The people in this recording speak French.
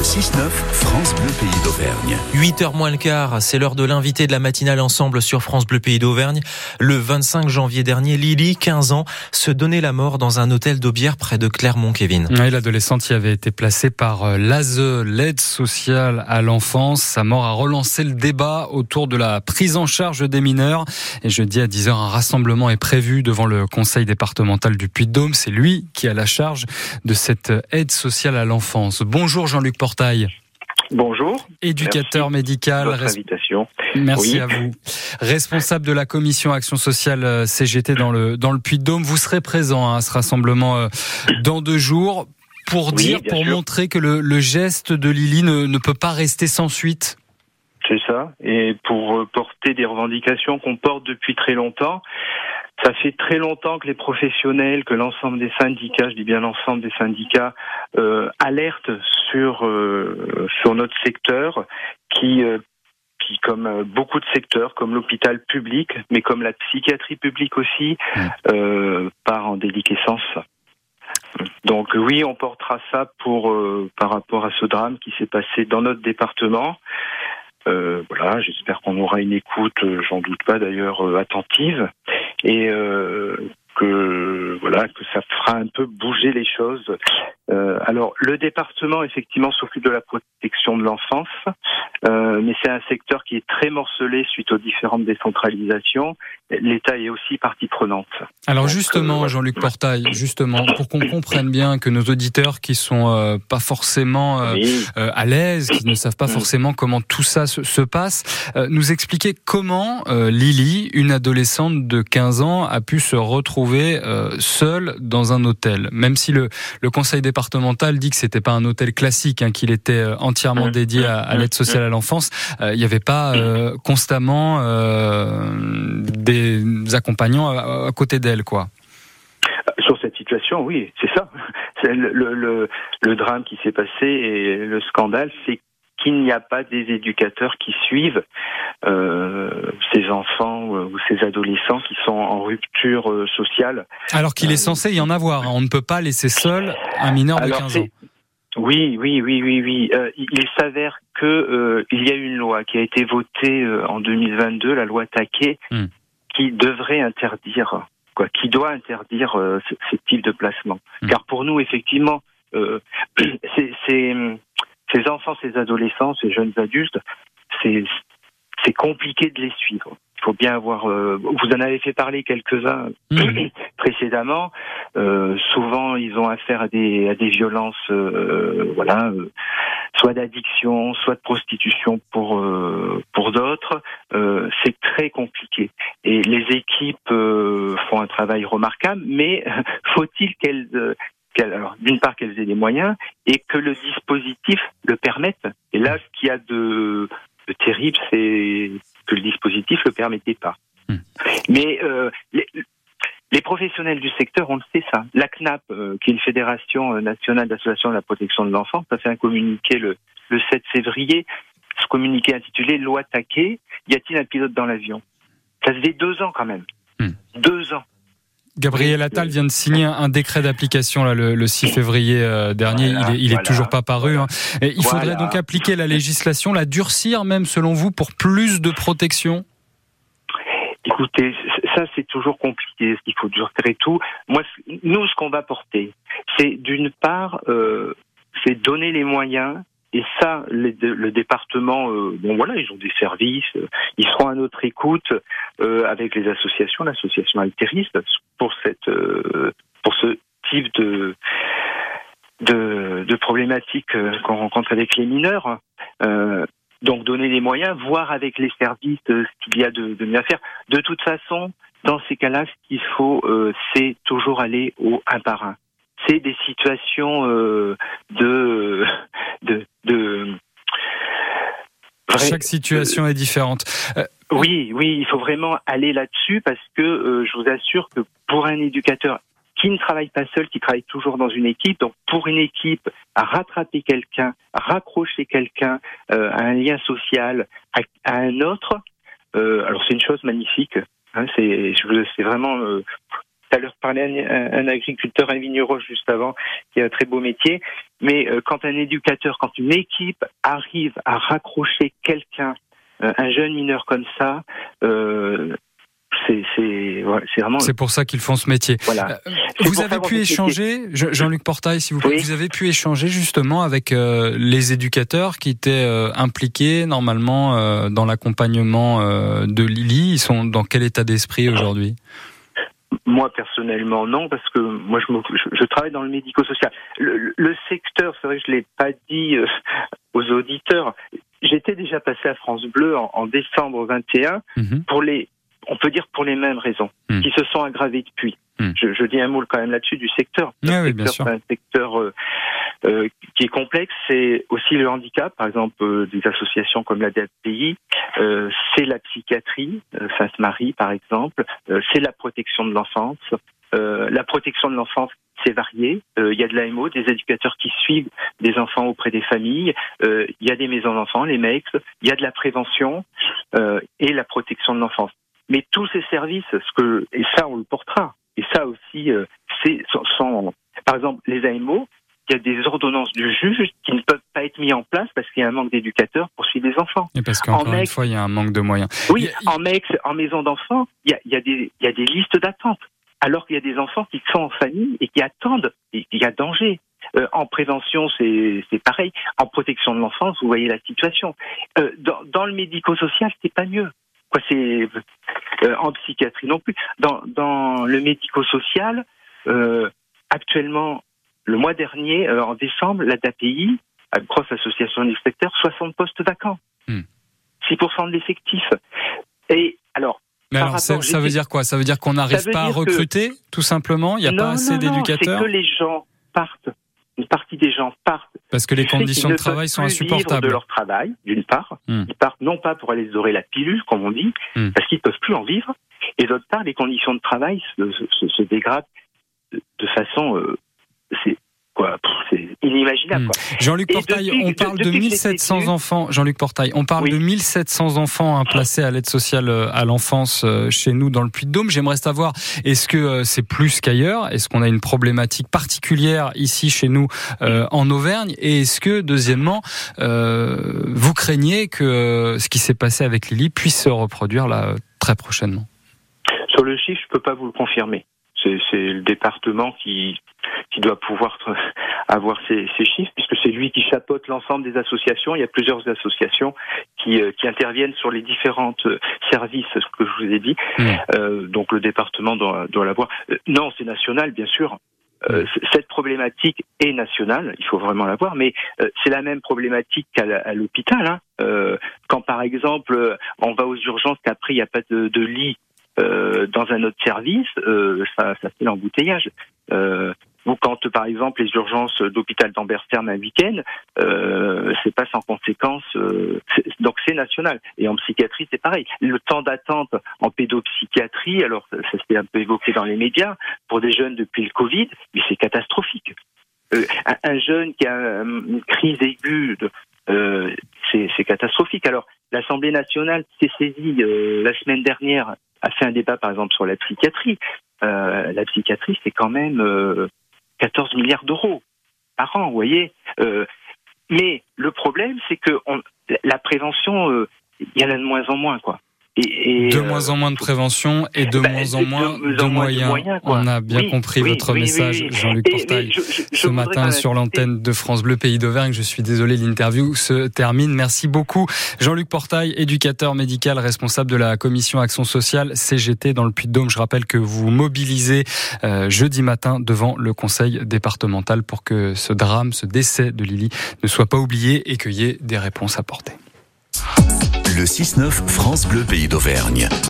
Le 6-9, France Bleu Pays d'Auvergne. 8h moins le quart, c'est l'heure de l'invité de la matinale ensemble sur France Bleu Pays d'Auvergne. Le 25 janvier dernier, Lily, 15 ans, se donnait la mort dans un hôtel d'Aubière près de Clermont-Kévin. L'adolescente y avait été placée par euh, l'ASE, l'aide sociale à l'enfance. Sa mort a relancé le débat autour de la prise en charge des mineurs. Et jeudi à 10h, un rassemblement est prévu devant le conseil départemental du Puy-de-Dôme. C'est lui qui a la charge de cette aide sociale à l'enfance. Bonjour Jean-Luc Portail. Bonjour. Éducateur médical. Votre invitation. Merci à vous. Responsable de la commission action sociale euh, CGT dans le dans le Puy-de-Dôme, vous serez présent hein, à ce rassemblement euh, dans deux jours pour dire, pour montrer que le, le, geste de Lily ne, ne peut pas rester sans suite. C'est ça. Et pour euh, porter des revendications qu'on porte depuis très longtemps. Ça fait très longtemps que les professionnels, que l'ensemble des syndicats, je dis bien l'ensemble des syndicats, euh, alertent sur euh, sur notre secteur, qui euh, qui comme beaucoup de secteurs, comme l'hôpital public, mais comme la psychiatrie publique aussi, euh, part en déliquescence. Donc oui, on portera ça pour par rapport à ce drame qui s'est passé dans notre département. Euh, voilà, j'espère qu'on aura une écoute, j'en doute pas d'ailleurs, attentive et euh, que voilà que ça fera un peu bouger les choses. Euh, alors le département effectivement s'occupe de la protection de l'enfance, euh, mais c'est un secteur qui est très morcelé suite aux différentes décentralisations. L'État est aussi partie prenante. Alors justement, Jean-Luc Portail, justement, pour qu'on comprenne bien que nos auditeurs qui sont pas forcément à l'aise, qui ne savent pas mm. forcément comment tout ça se, se passe, nous expliquer comment Lily, une adolescente de 15 ans, a pu se retrouver seule dans un hôtel, même si le, le conseil départemental dit que c'était pas un hôtel classique, hein, qu'il était entièrement mmh. dédié à, à l'aide sociale à l'enfance. Il n'y avait pas constamment des accompagnants à, à côté d'elle, quoi. Sur cette situation, oui, c'est ça. Le, le, le, drame qui s'est passé et le scandale, c'est qu'il n'y a pas des éducateurs qui suivent euh, ces enfants ou ces adolescents qui sont en rupture euh, sociale. Alors qu'il est euh, censé y en avoir. Hein. On ne peut pas laisser seul un mineur de 15 ans. Oui, oui, oui, oui, oui. Euh, il s'avère que euh, il y a une loi qui a été votée en 2022, la loi Taquet, hmm. qui devrait interdire, quoi, qui doit interdire ce, ce, type de placement. Hmm. Car pour nous, effectivement, ces enfants, ces adolescents, ces jeunes adultes, c'est c'est compliqué de les suivre. Il faut bien avoir. Euh, vous en avez fait parler quelques-uns mmh. précédemment. Euh, souvent, ils ont affaire à des à des violences, euh, voilà, euh, soit d'addiction, soit de prostitution pour euh, pour d'autres. c'est très compliqué. Et les équipes font un travail remarquable, mais faut-il qu'elles alors d'une part qu'elles aient les moyens et que le dispositif le permette. Et là, ce qu'il y a de, terrible, c'est que le dispositif le permettait pas. Hmm. Mais euh, les, les, professionnels du secteur, on le sait ça. La CNAP, euh, qui est une fédération euh, nationale d'associations de la protection de l'enfant, ça fait un communiqué le, le 7 février. Ce communiqué intitulé Loi taquée, y a-t-il un pilote dans l'avion? Ça faisait deux ans quand même. Hmm. Deux ans. Gabriel Attal vient de signer un décret d'application là le, 6 février euh, dernier. il est, il est toujours pas paru. Hein. Et il faudrait donc appliquer la législation, la durcir même selon vous pour plus de protection? Écoutez, ça c'est toujours compliqué. Il faut durcir tout. Moi, nous, ce qu'on va porter, c'est d'une part, euh, c'est donner les moyens et ça, le département, euh, bon voilà, ils ont des services, euh, ils seront à notre écoute euh, avec les associations, l'association altériste pour cette, euh, pour ce type de de, de problématiques qu'on rencontre avec les mineurs. donc donner les moyens, voir avec les services ce qu'il y a de, de mieux à faire. De toute façon, dans ces cas-là, ce qu'il faut, c'est toujours aller au un par un c'est des situations euh, de, de Chaque situation est différente. Euh, oui, oui, il faut vraiment aller là-dessus parce que euh, je vous assure que pour un éducateur qui ne travaille pas seul, qui travaille toujours dans une équipe, donc pour une équipe, à rattraper quelqu'un, raccrocher quelqu'un à un lien social, à, un autre, alors c'est une chose magnifique. Hein, c'est vraiment tout à l'heure parlé un, un, agriculteur, un vigneron juste avant, qui a un très beau métier. Mais euh, quand un éducateur, quand une équipe arrive à raccrocher quelqu'un, euh, un jeune mineur comme ça, euh, c'est vraiment. C'est pour ça qu'ils font ce métier. Voilà. Euh, vous avez pu échanger, Jean-Luc Portail, si vous plaît, vous avez pu échanger justement avec euh, les éducateurs qui étaient euh, impliqués normalement dans l'accompagnement de Lily. Ils sont dans quel état d'esprit aujourd'hui? Moi personnellement non parce que moi je, je, travaille dans le médico-social. Le, secteur, c'est vrai que je l'ai pas dit aux auditeurs. J'étais déjà passé à France Bleu en, décembre 21 mhm. pour les on peut dire pour les mêmes raisons, hmm. qui se sont aggravées depuis. Hmm. Je, je, dis un mot quand même là-dessus du secteur. Ah oui, c'est un secteur euh, euh, qui est complexe. C'est aussi le handicap, par exemple euh, des associations comme la DAPI. Euh, c'est la psychiatrie, Sainte-Marie par exemple. c'est la protection de l'enfance. la protection de l'enfance c'est varié. Il y a de l'AMO, des éducateurs qui suivent des enfants auprès des familles. Il y a des maisons d'enfants, les MEX. Il y a de la prévention et la protection de l'enfance. Mais tous ces services, ce que et ça on le portera. Et ça aussi, c'est sont, par exemple les AMO. Il y a des ordonnances du juge qui ne peuvent pas être mises en place parce qu'il y a un manque d'éducateurs pour suivre les enfants. Et parce qu'encore une fois, il y a un manque de moyens. Oui, en MEX, en maison d'enfants, il y a, il des, il y a des listes d'attente. Alors qu'il y a des enfants qui sont en famille et qui attendent. Il y a danger. Euh, en prévention, c'est pareil. En protection de l'enfance, vous voyez la situation. Euh, dans, dans le médico-social, c'est pas mieux. Quoi, c'est euh, en psychiatrie non plus. Dans, dans le médico-social, actuellement, le mois dernier, euh, en décembre, la DAPI, la grosse association d'inspecteurs, 60 postes vacants. 6% hmm. de l'effectif. Et alors, mais alors, ça, veut dire quoi? Ça veut dire qu'on n'arrive pas à recruter, tout simplement? Il n'y a pas assez d'éducateurs? C'est que les gens partent une partie des gens partent. Parce que les conditions de travail sont insupportables. de leur travail, d'une part. Hmm. Ils partent non pas pour aller se dorer la pilule, comme on dit, hmm. parce qu'ils ne peuvent plus en vivre. Et d'autre part, les conditions de travail se, dégradent de, façon. Euh, c'est inimaginable. Hmm. Jean-Luc Portail, on parle de 1700 enfants. Jean-Luc Portail, on parle de 1700 enfants hein, placés à l'aide sociale euh, à l'enfance euh, chez nous dans le Puy-de-Dôme. J'aimerais savoir, est-ce que euh, c'est plus qu'ailleurs? Est-ce qu'on a une problématique particulière ici chez nous en Auvergne? Et est-ce que, deuxièmement, vous craignez que ce qui s'est passé avec Lily puisse se reproduire là très prochainement? Sur le chiffre, je peux pas vous le confirmer. C'est le département qui, qui doit pouvoir avoir ces, ces chiffres, puisque c'est lui qui chapeaute l'ensemble des associations. Il y a plusieurs associations qui, euh, qui interviennent sur les différents euh, services, ce que je vous ai dit. Mmh. Euh, donc le département doit, doit l'avoir. Euh, non, c'est national, bien sûr. Euh, mmh. cette problématique est nationale, il faut vraiment la voir, mais c'est la même problématique qu'à l'hôpital. Hein. quand par exemple on va aux urgences qu'après il n'y a pas de, de lit dans un autre service, ça, ça fait l'embouteillage. Euh, par exemple, les urgences d'hôpital d'Ambert ferment un week-end, euh, c'est pas sans conséquence. Euh, donc c'est national. Et en psychiatrie, c'est pareil. Le temps d'attente en pédopsychiatrie, alors ça s'est un peu évoqué dans les médias, pour des jeunes depuis le Covid, mais c'est catastrophique. Euh, un, jeune qui a une crise aiguë, euh, c'est catastrophique. Alors l'Assemblée nationale s'est saisie la semaine dernière a fait un débat, par exemple, sur la psychiatrie. Euh, la psychiatrie, c'est quand même euh, 14 milliards d'euros par an, vous voyez. Euh, mais le problème, c'est que la prévention, euh, il y en a de moins en moins, quoi de euh, moins en moins de prévention et de bah, moins en moins de, moyens. On a bien compris votre message, Jean-Luc Portail, ce matin sur l'antenne de France Bleu Pays d'Auvergne. Je suis désolé, l'interview se termine. Merci beaucoup, Jean-Luc Portail, éducateur médical responsable de la commission action sociale CGT dans le Puy-de-Dôme. Je rappelle que vous mobilisez euh, jeudi matin devant le conseil départemental pour que ce drame, ce décès de Lily ne soit pas oublié et qu'il y ait des réponses apportées. Le 6-9 France Bleu Pays d'Auvergne.